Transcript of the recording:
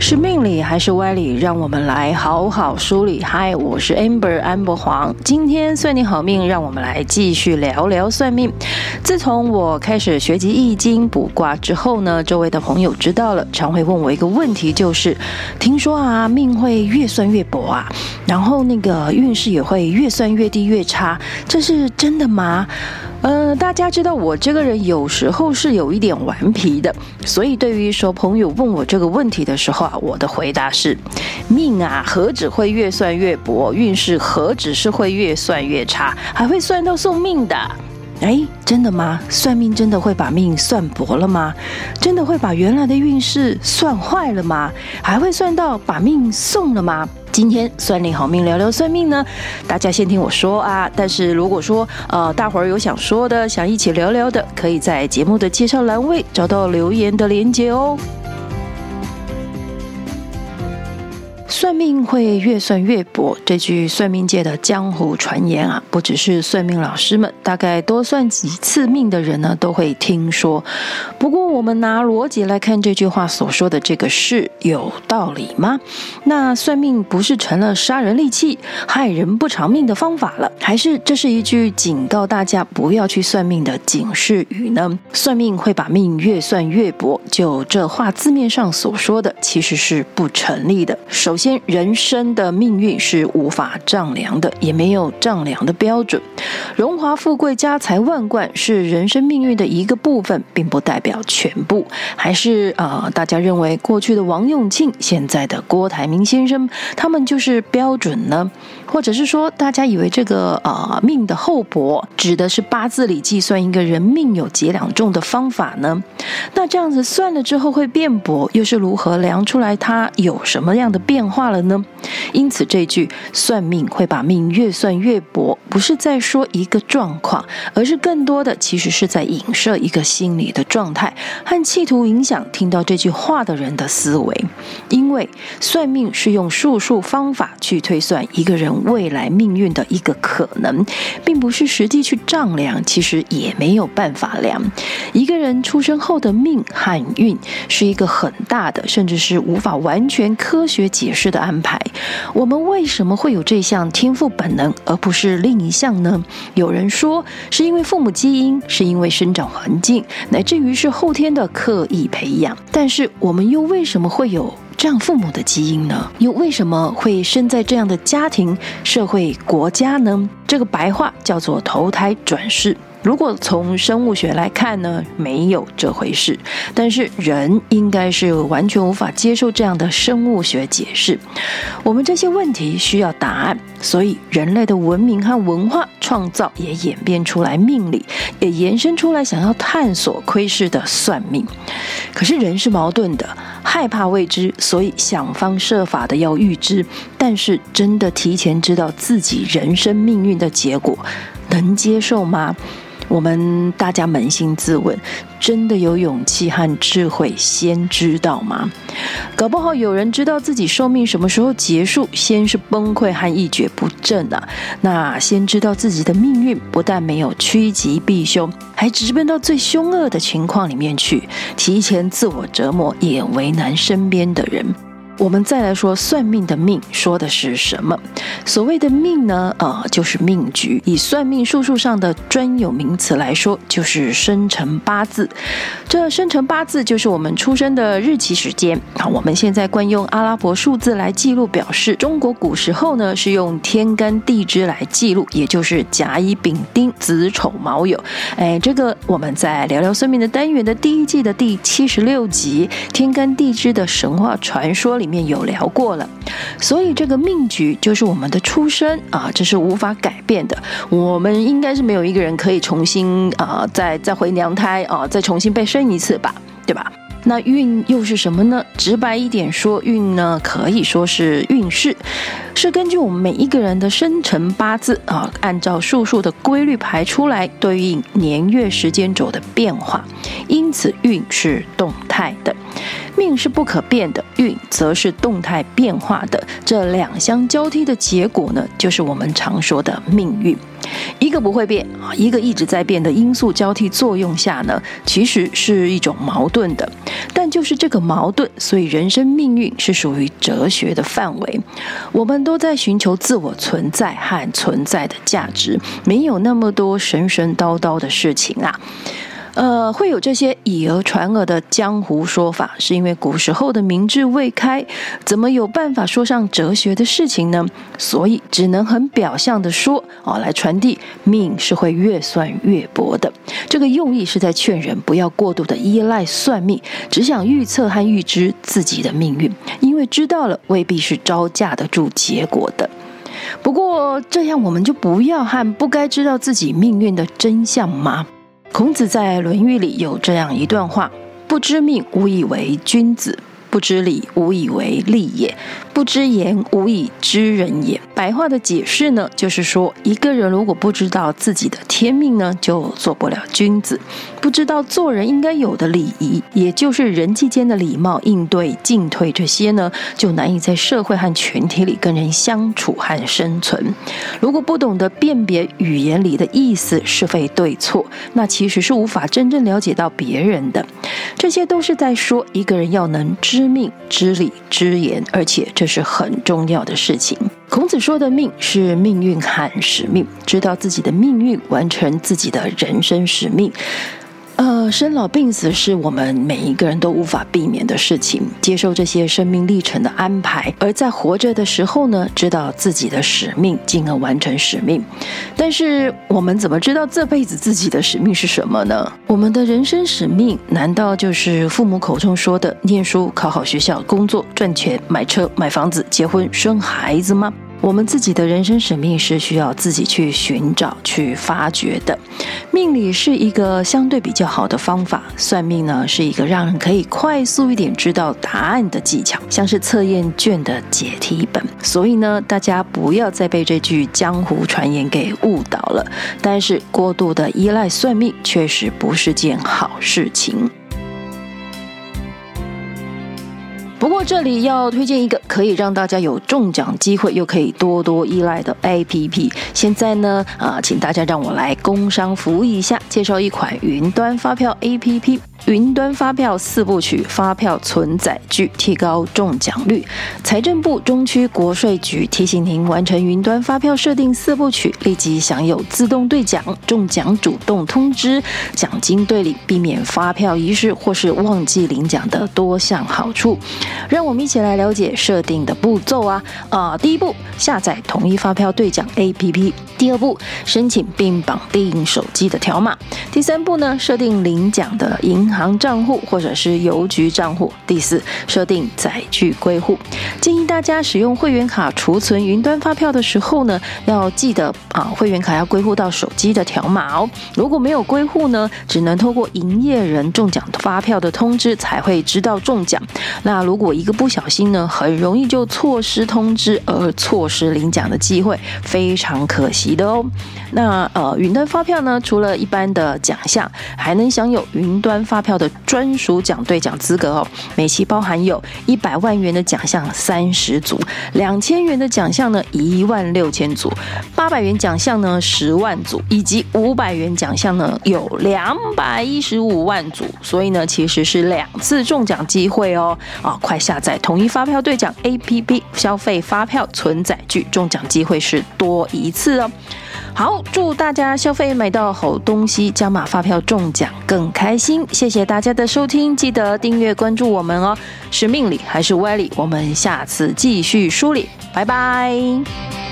是命理还是歪理？让我们来好好梳理。嗨，我是 Amber 安博黄。今天算你好命，让我们来继续聊聊算命。自从我开始学习易经卜卦之后呢，周围的朋友知道了，常会问我一个问题，就是听说啊，命会越算越薄啊，然后那个运势也会越算越低越差，这是真的吗？呃，大家知道我这个人有时候是有一点顽皮的，所以对于说朋友问我这个问题的时候啊，我的回答是：命啊，何止会越算越薄，运势何止是会越算越差，还会算到送命的。哎，真的吗？算命真的会把命算薄了吗？真的会把原来的运势算坏了吗？还会算到把命送了吗？今天算你好命，聊聊算命呢，大家先听我说啊。但是如果说呃，大伙儿有想说的，想一起聊聊的，可以在节目的介绍栏位找到留言的连接哦。算命会越算越薄，这句算命界的江湖传言啊，不只是算命老师们，大概多算几次命的人呢，都会听说。不过，我们拿逻辑来看这句话所说的这个事有道理吗？那算命不是成了杀人利器、害人不偿命的方法了，还是这是一句警告大家不要去算命的警示语呢？算命会把命越算越薄，就这话字面上所说的，其实是不成立的。首先，人生的命运是无法丈量的，也没有丈量的标准。荣华富贵、家财万贯是人生命运的一个部分，并不代表全部。还是呃，大家认为过去的王永庆、现在的郭台铭先生，他们就是标准呢？或者是说，大家以为这个呃命的厚薄，指的是八字里计算一个人命有几两重的方法呢？那这样子算了之后会变薄，又是如何量出来它有什么样的变化了呢？因此，这句算命会把命越算越薄，不是在说一个状况，而是更多的其实是在影射一个心理的状态，和企图影响听到这句话的人的思维。因为算命是用术数方法去推算一个人未来命运的一个可能，并不是实际去丈量，其实也没有办法量。一个人出生后的命和运是一个很大的，甚至是无法完全科学解释的安排。我们为什么会有这项天赋本能，而不是另一项呢？有人说是因为父母基因，是因为生长环境，乃至于是后天的刻意培养。但是我们又为什么会有这样父母的基因呢？又为什么会生在这样的家庭、社会、国家呢？这个白话叫做投胎转世。如果从生物学来看呢，没有这回事。但是人应该是完全无法接受这样的生物学解释。我们这些问题需要答案，所以人类的文明和文化创造也演变出来命理，也延伸出来想要探索窥视的算命。可是人是矛盾的，害怕未知，所以想方设法的要预知。但是真的提前知道自己人生命运的结果，能接受吗？我们大家扪心自问，真的有勇气和智慧先知道吗？搞不好有人知道自己寿命什么时候结束，先是崩溃和一蹶不振啊！那先知道自己的命运，不但没有趋吉避凶，还直奔到最凶恶的情况里面去，提前自我折磨，也为难身边的人。我们再来说算命的命说的是什么？所谓的命呢，呃，就是命局。以算命术数上的专有名词来说，就是生辰八字。这生辰八字就是我们出生的日期时间。好，我们现在惯用阿拉伯数字来记录表示。中国古时候呢，是用天干地支来记录，也就是甲乙丙丁子丑卯酉。哎，这个我们在聊聊算命的单元的第一季的第七十六集《天干地支的神话传说》里。里面有聊过了，所以这个命局就是我们的出生啊，这是无法改变的。我们应该是没有一个人可以重新啊，再再回娘胎啊，再重新被生一次吧，对吧？那运又是什么呢？直白一点说，运呢可以说是运势，是根据我们每一个人的生辰八字啊，按照术数的规律排出来，对应年月时间轴的变化，因此运是动态的。命是不可变的，运则是动态变化的。这两相交替的结果呢，就是我们常说的命运。一个不会变，一个一直在变的因素交替作用下呢，其实是一种矛盾的。但就是这个矛盾，所以人生命运是属于哲学的范围。我们都在寻求自我存在和存在的价值，没有那么多神神叨叨的事情啊。呃，会有这些以讹传讹的江湖说法，是因为古时候的明智未开，怎么有办法说上哲学的事情呢？所以只能很表象的说，哦，来传递命是会越算越薄的。这个用意是在劝人不要过度的依赖算命，只想预测和预知自己的命运，因为知道了未必是招架得住结果的。不过这样我们就不要和不该知道自己命运的真相吗？孔子在《论语》里有这样一段话：“不知命，无以为君子。”不知礼，无以为利也；不知言，无以知人也。白话的解释呢，就是说，一个人如果不知道自己的天命呢，就做不了君子；不知道做人应该有的礼仪，也就是人际间的礼貌、应对、进退这些呢，就难以在社会和群体里跟人相处和生存。如果不懂得辨别语言里的意思是非对错，那其实是无法真正了解到别人的。这些都是在说，一个人要能知。知命、知理、知言，而且这是很重要的事情。孔子说的“命”是命运和使命，知道自己的命运，完成自己的人生使命。呃，生老病死是我们每一个人都无法避免的事情，接受这些生命历程的安排，而在活着的时候呢，知道自己的使命，进而完成使命。但是我们怎么知道这辈子自己的使命是什么呢？我们的人生使命难道就是父母口中说的念书、考好学校、工作、赚钱、买车、买房子、结婚、生孩子吗？我们自己的人生使命是需要自己去寻找、去发掘的。命理是一个相对比较好的方法，算命呢是一个让人可以快速一点知道答案的技巧，像是测验卷的解题本。所以呢，大家不要再被这句江湖传言给误导了。但是过度的依赖算命，确实不是件好事情。不过这里要推荐一个可以让大家有中奖机会，又可以多多依赖的 APP。现在呢，啊，请大家让我来工商服务一下，介绍一款云端发票 APP。云端发票四部曲，发票存载具，提高中奖率。财政部中区国税局提醒您，完成云端发票设定四部曲，立即享有自动兑奖、中奖主动通知、奖金兑领、避免发票遗失或是忘记领奖的多项好处。让我们一起来了解设定的步骤啊！啊、第一步，下载统一发票兑奖 APP；第二步，申请并绑定手机的条码；第三步呢，设定领奖的银行。账户或者是邮局账户。第四，设定载具归户。建议大家使用会员卡储存云端发票的时候呢，要记得啊，会员卡要归户到手机的条码哦。如果没有归户呢，只能透过营业人中奖发票的通知才会知道中奖。那如果我一个不小心呢，很容易就错失通知而错失领奖的机会，非常可惜的哦。那呃，云端发票呢，除了一般的奖项，还能享有云端发票的专属奖兑奖资格哦。每期包含有一百万元的奖项三十组，两千元的奖项呢一万六千组，八百元奖项呢十万组，以及五百元奖项呢有两百一十五万组。所以呢，其实是两次中奖机会哦。啊，快快下载统一发票兑奖 APP，消费发票存载具，中奖机会是多一次哦。好，祝大家消费买到好东西，加码发票中奖更开心。谢谢大家的收听，记得订阅关注我们哦。是命理还是歪理？我们下次继续梳理，拜拜。